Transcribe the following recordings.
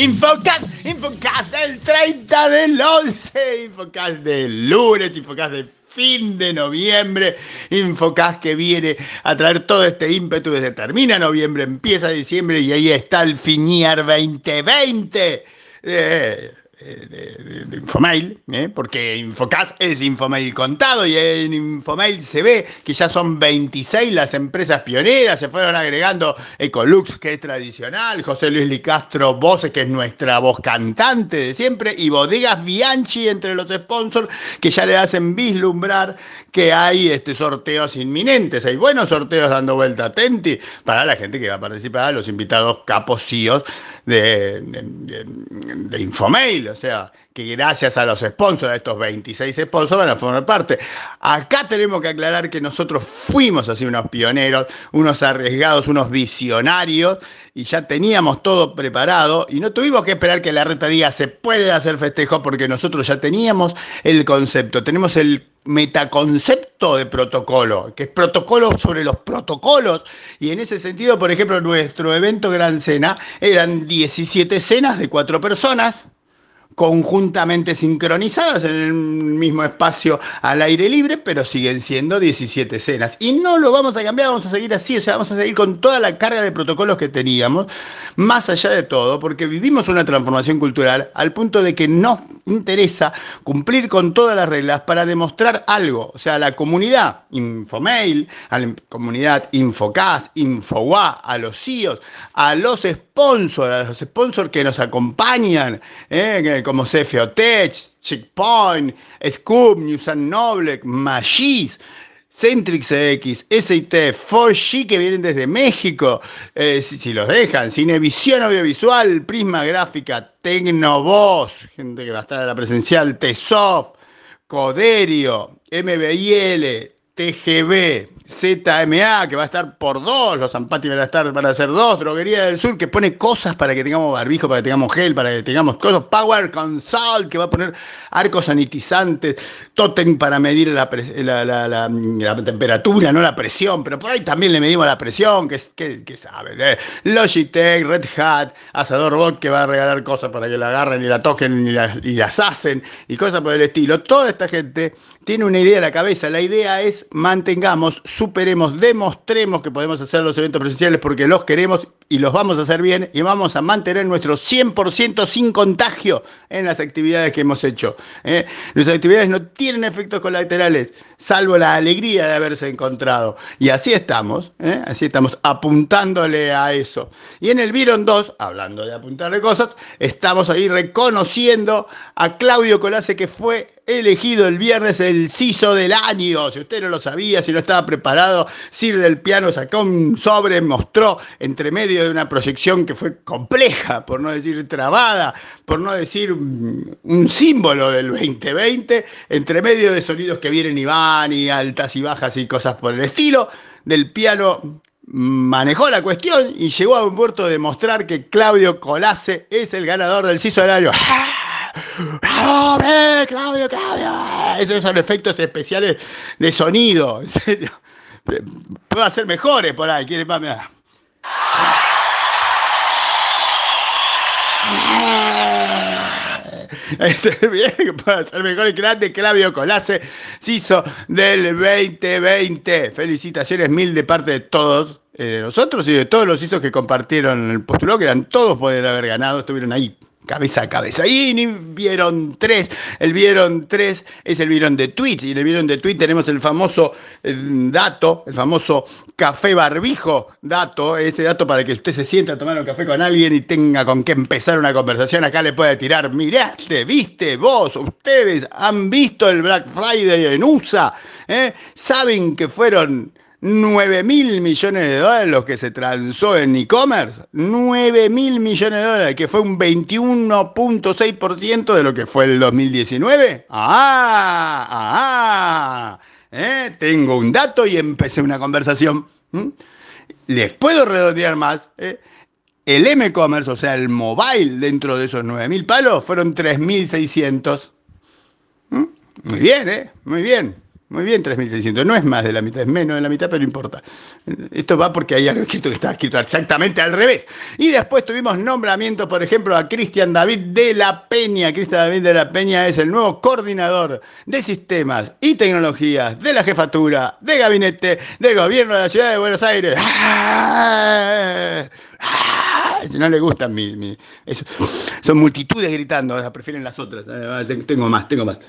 Infocast, Infocast del 30 del 11, Infocast del lunes, Infocast del fin de noviembre, Infocast que viene a traer todo este ímpetu desde termina noviembre, empieza diciembre y ahí está el Finiar 2020. Eh, de, Infomail, ¿eh? porque Infocast es Infomail contado y en Infomail se ve que ya son 26 las empresas pioneras, se fueron agregando Ecolux, que es tradicional, José Luis Licastro Voces, que es nuestra voz cantante de siempre, y Bodegas Bianchi entre los sponsors, que ya le hacen vislumbrar que hay este, sorteos inminentes, hay buenos sorteos dando vuelta. Atenti para la gente que va a participar, los invitados capocíos de, de, de, Infomail, o sea, que gracias a los sponsors, a estos 26 sponsors, van a formar parte. Acá tenemos que aclarar que nosotros fuimos así unos pioneros, unos arriesgados, unos visionarios, y ya teníamos todo preparado, y no tuvimos que esperar que la reta diga se puede hacer festejo, porque nosotros ya teníamos el concepto, tenemos el metaconcepto de protocolo, que es protocolo sobre los protocolos. Y en ese sentido, por ejemplo, nuestro evento Gran Cena eran 17 cenas de cuatro personas conjuntamente sincronizadas en el mismo espacio al aire libre, pero siguen siendo 17 cenas. Y no lo vamos a cambiar, vamos a seguir así, o sea, vamos a seguir con toda la carga de protocolos que teníamos, más allá de todo, porque vivimos una transformación cultural al punto de que nos interesa cumplir con todas las reglas para demostrar algo. O sea, a la comunidad Infomail, a la comunidad Infocast, Infogua, a los CIOs, a los sponsors, a los sponsors que nos acompañan, ¿eh? Como Tech, Checkpoint, Scoop, News and Noble, Magis, Centrix X, SIT, 4G que vienen desde México, eh, si, los dejan, Cinevisión Audiovisual, Prisma Gráfica, Tecnovoz, gente que va a estar a la presencial, TESOF, Coderio, MBIL, TGB, ZMA, que va a estar por dos, los Zampati van a estar, van a ser dos, Droguería del Sur, que pone cosas para que tengamos barbijo, para que tengamos gel, para que tengamos cosas, Power Consult, que va a poner arcos sanitizantes, Totem para medir la, temperatura, no la presión, pero por ahí también le medimos la presión, que, que, que sabe. Logitech, Red Hat, Asador Bot, que va a regalar cosas para que la agarren y la toquen y, y las hacen, y cosas por el estilo. Toda esta gente tiene una idea en la cabeza, la idea es mantengamos superemos, demostremos que podemos hacer los eventos presenciales porque los queremos y los vamos a hacer bien y vamos a mantener nuestro 100% sin contagio en las actividades que hemos hecho. ¿eh? Nuestras actividades no tienen efectos colaterales, salvo la alegría de haberse encontrado. Y así estamos, ¿eh? así estamos apuntándole a eso. Y en el Viron 2, hablando de apuntarle cosas, estamos ahí reconociendo a Claudio Colase que fue elegido el viernes el CISO del año. Si usted no lo sabía, si no estaba preparado, Sir del Piano sacó un sobre, mostró entre medio de una proyección que fue compleja, por no decir trabada, por no decir un, símbolo del 2020, entre medio de sonidos que vienen y van y altas y bajas y cosas por el estilo, del piano manejó la cuestión y llegó a un puerto de demostrar que Claudio Colase es el ganador del CISO del año. ¡Bravo, Claudio, Claudio! Esos son efectos especiales de sonido. En serio. Puedo hacer mejores por ahí. ¿Quieren más? Este, bien, puedo hacer mejores. Grande Claudio Colase, CISO del 2020. Felicitaciones mil de parte de todos eh, de nosotros y de todos los CISOs que compartieron el postulado, que eran todos poder haber ganado, estuvieron ahí cabeza a cabeza. Y vieron tres. El vieron tres es el vieron de Twitch. Y en el vieron de Twitch tenemos el famoso eh, dato, el famoso café barbijo dato. Ese dato para que usted se sienta a tomar un café con alguien y tenga con qué empezar una conversación. Acá le puede tirar, miraste, viste, vos, ustedes han visto el Black Friday en USA. ¿Eh? Saben que fueron 9 mil millones de dólares los que se transó en e-commerce. 9 mil millones de dólares, que fue un 21.6% de lo que fue el 2019. ¡Ah! ¡Ah! ¿Eh? Tengo un dato y empecé una conversación. ¿Mm? Les puedo redondear más. ¿eh? El M-Commerce, o sea, el mobile dentro de esos 9 mil palos, fueron 3.600. ¿Mm? Muy bien, ¿eh? Muy bien. Muy bien, 3.600. No es más de la mitad, es menos de la mitad, pero importa. Esto va porque hay algo escrito que está escrito exactamente al revés. Y después tuvimos nombramiento, por ejemplo, a Cristian David de la Peña. Cristian David de la Peña es el nuevo coordinador de sistemas y tecnologías de la jefatura de gabinete del gobierno de la ciudad de Buenos Aires. ¡Ah! ¡Ah! No le gustan mis... son multitudes gritando, prefieren las otras. Tengo más, tengo más.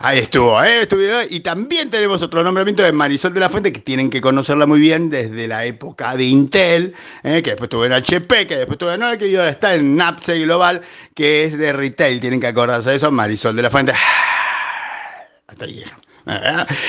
Ahí estuvo, ¿eh? Y también tenemos otro nombramiento de Marisol de la Fuente, que tienen que conocerla muy bien desde la época de Intel, ¿eh? que después estuvo en HP, que después estuvo en Oracle y ahora está en NAPSE Global, que es de retail. Tienen que acordarse de eso, Marisol de la Fuente. Hasta ahí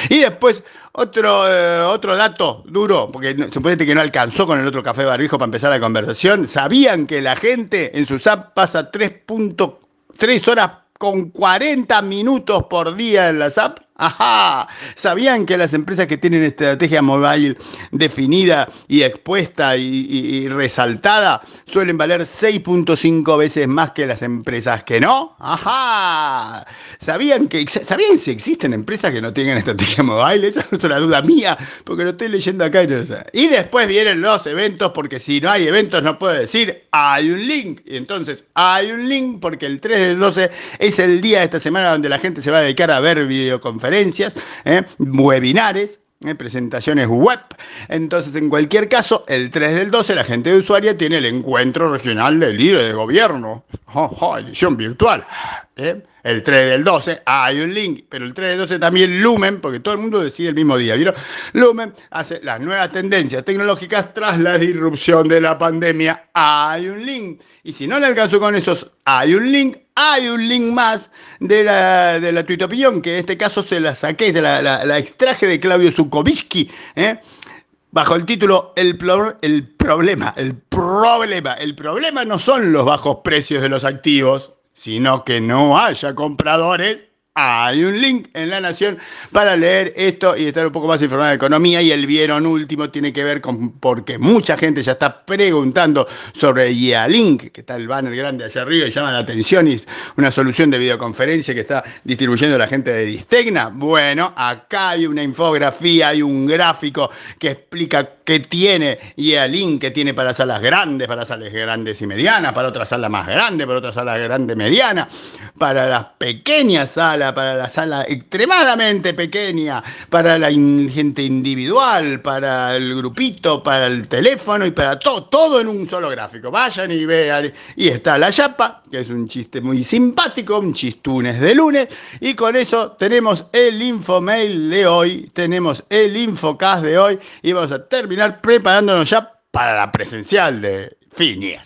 Y después, otro, eh, otro dato duro, porque suponete que no alcanzó con el otro café barbijo para empezar la conversación. ¿Sabían que la gente en sus apps pasa 3.3 horas con 40 minutos por día en las apps Ajá, ¿sabían que las empresas que tienen estrategia mobile definida y expuesta y, resaltada suelen valer 6.5 veces más que las empresas que no? Ajá, ¿sabían que sabían si existen empresas que no tengan estrategia mobile? Esa no es una duda mía, porque lo estoy leyendo acá. Y, después vienen los eventos, porque si no hay eventos no puedo decir hay un link. Y entonces hay un link porque el 3 del 12 es el día de esta semana donde la gente se va a dedicar a ver videoconferencias conferencias, ¿eh? webinares, ¿eh? presentaciones web. Entonces, en cualquier caso, el 3 del 12 la gente de usuaria tiene el encuentro regional del líder de gobierno, edición virtual. ¿eh? El 3 del 12 hay un link, pero el 3 del 12 también Lumen, porque todo el mundo decide el mismo día. ¿vieron? Lumen hace las nuevas tendencias tecnológicas tras la disrupción de la pandemia. Hay un link. Y si no le alcanzo con esos, hay un link hay un link más de la, de la opinión, que en este caso se la saqué, de la, la, extraje de Claudio Zukovitsky, ¿eh? bajo el título el, el problema, el problema. El problema no son los bajos precios de los activos, sino que no haya compradores hay un link en La Nación para leer esto y estar un poco más informado de economía. Y el vieron último tiene que ver con porque mucha gente ya está preguntando sobre Link, que está el banner grande allá arriba y llama la atención y es una solución de videoconferencia que está distribuyendo la gente de Distegna. Bueno, acá hay una infografía, hay un gráfico que explica qué tiene Link, que tiene para salas grandes, para salas grandes y medianas, para otras salas más grandes, para otras salas grandes medianas, para las pequeñas salas para la sala extremadamente pequeña, para la gente individual, para el grupito, para el teléfono y para todo, todo en un solo gráfico. Vayan y vean. Y está la chapa, que es un chiste muy simpático, un chistunes de lunes. Y con eso tenemos el infomail de hoy, tenemos el infocast de hoy y vamos a terminar preparándonos ya para la presencial de you.